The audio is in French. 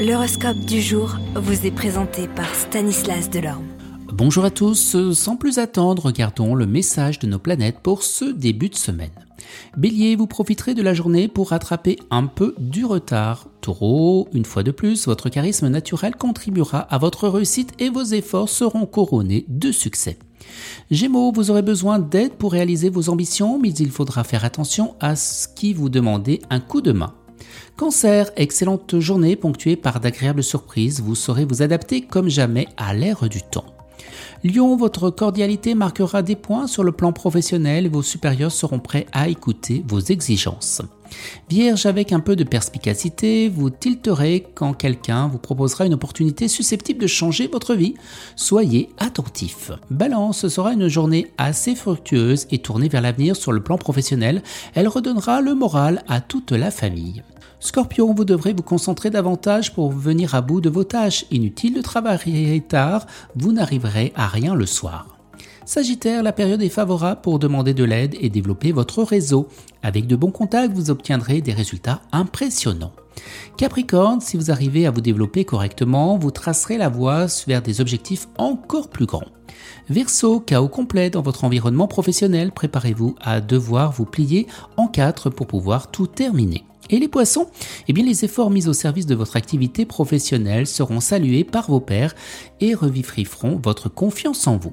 L'horoscope du jour vous est présenté par Stanislas Delorme. Bonjour à tous, sans plus attendre, regardons le message de nos planètes pour ce début de semaine. Bélier, vous profiterez de la journée pour rattraper un peu du retard. Taureau, une fois de plus, votre charisme naturel contribuera à votre réussite et vos efforts seront couronnés de succès. Gémeaux, vous aurez besoin d'aide pour réaliser vos ambitions, mais il faudra faire attention à ce qui vous demandez un coup de main. Cancer, excellente journée ponctuée par d'agréables surprises, vous saurez vous adapter comme jamais à l'ère du temps. Lion, votre cordialité marquera des points sur le plan professionnel vos supérieurs seront prêts à écouter vos exigences. Vierge, avec un peu de perspicacité, vous tilterez quand quelqu'un vous proposera une opportunité susceptible de changer votre vie. Soyez attentif. Balance, ce sera une journée assez fructueuse et tournée vers l'avenir sur le plan professionnel. Elle redonnera le moral à toute la famille. Scorpion, vous devrez vous concentrer davantage pour venir à bout de vos tâches. Inutile de travailler tard, vous n'arriverez à rien le soir. Sagittaire, la période est favorable pour demander de l'aide et développer votre réseau. Avec de bons contacts, vous obtiendrez des résultats impressionnants. Capricorne, si vous arrivez à vous développer correctement, vous tracerez la voie vers des objectifs encore plus grands. Verseau, chaos complet dans votre environnement professionnel, préparez-vous à devoir vous plier en quatre pour pouvoir tout terminer. Et les poissons? Eh bien, les efforts mis au service de votre activité professionnelle seront salués par vos pairs et revivifieront votre confiance en vous.